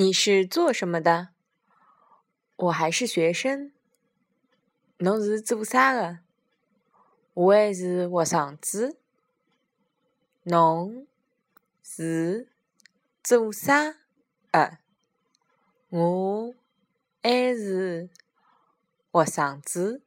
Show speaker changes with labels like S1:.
S1: 你是做什么的？
S2: 我还是学生。侬是做啥的？我还是学生子。
S1: 侬是做啥的？
S2: 我还是学生子。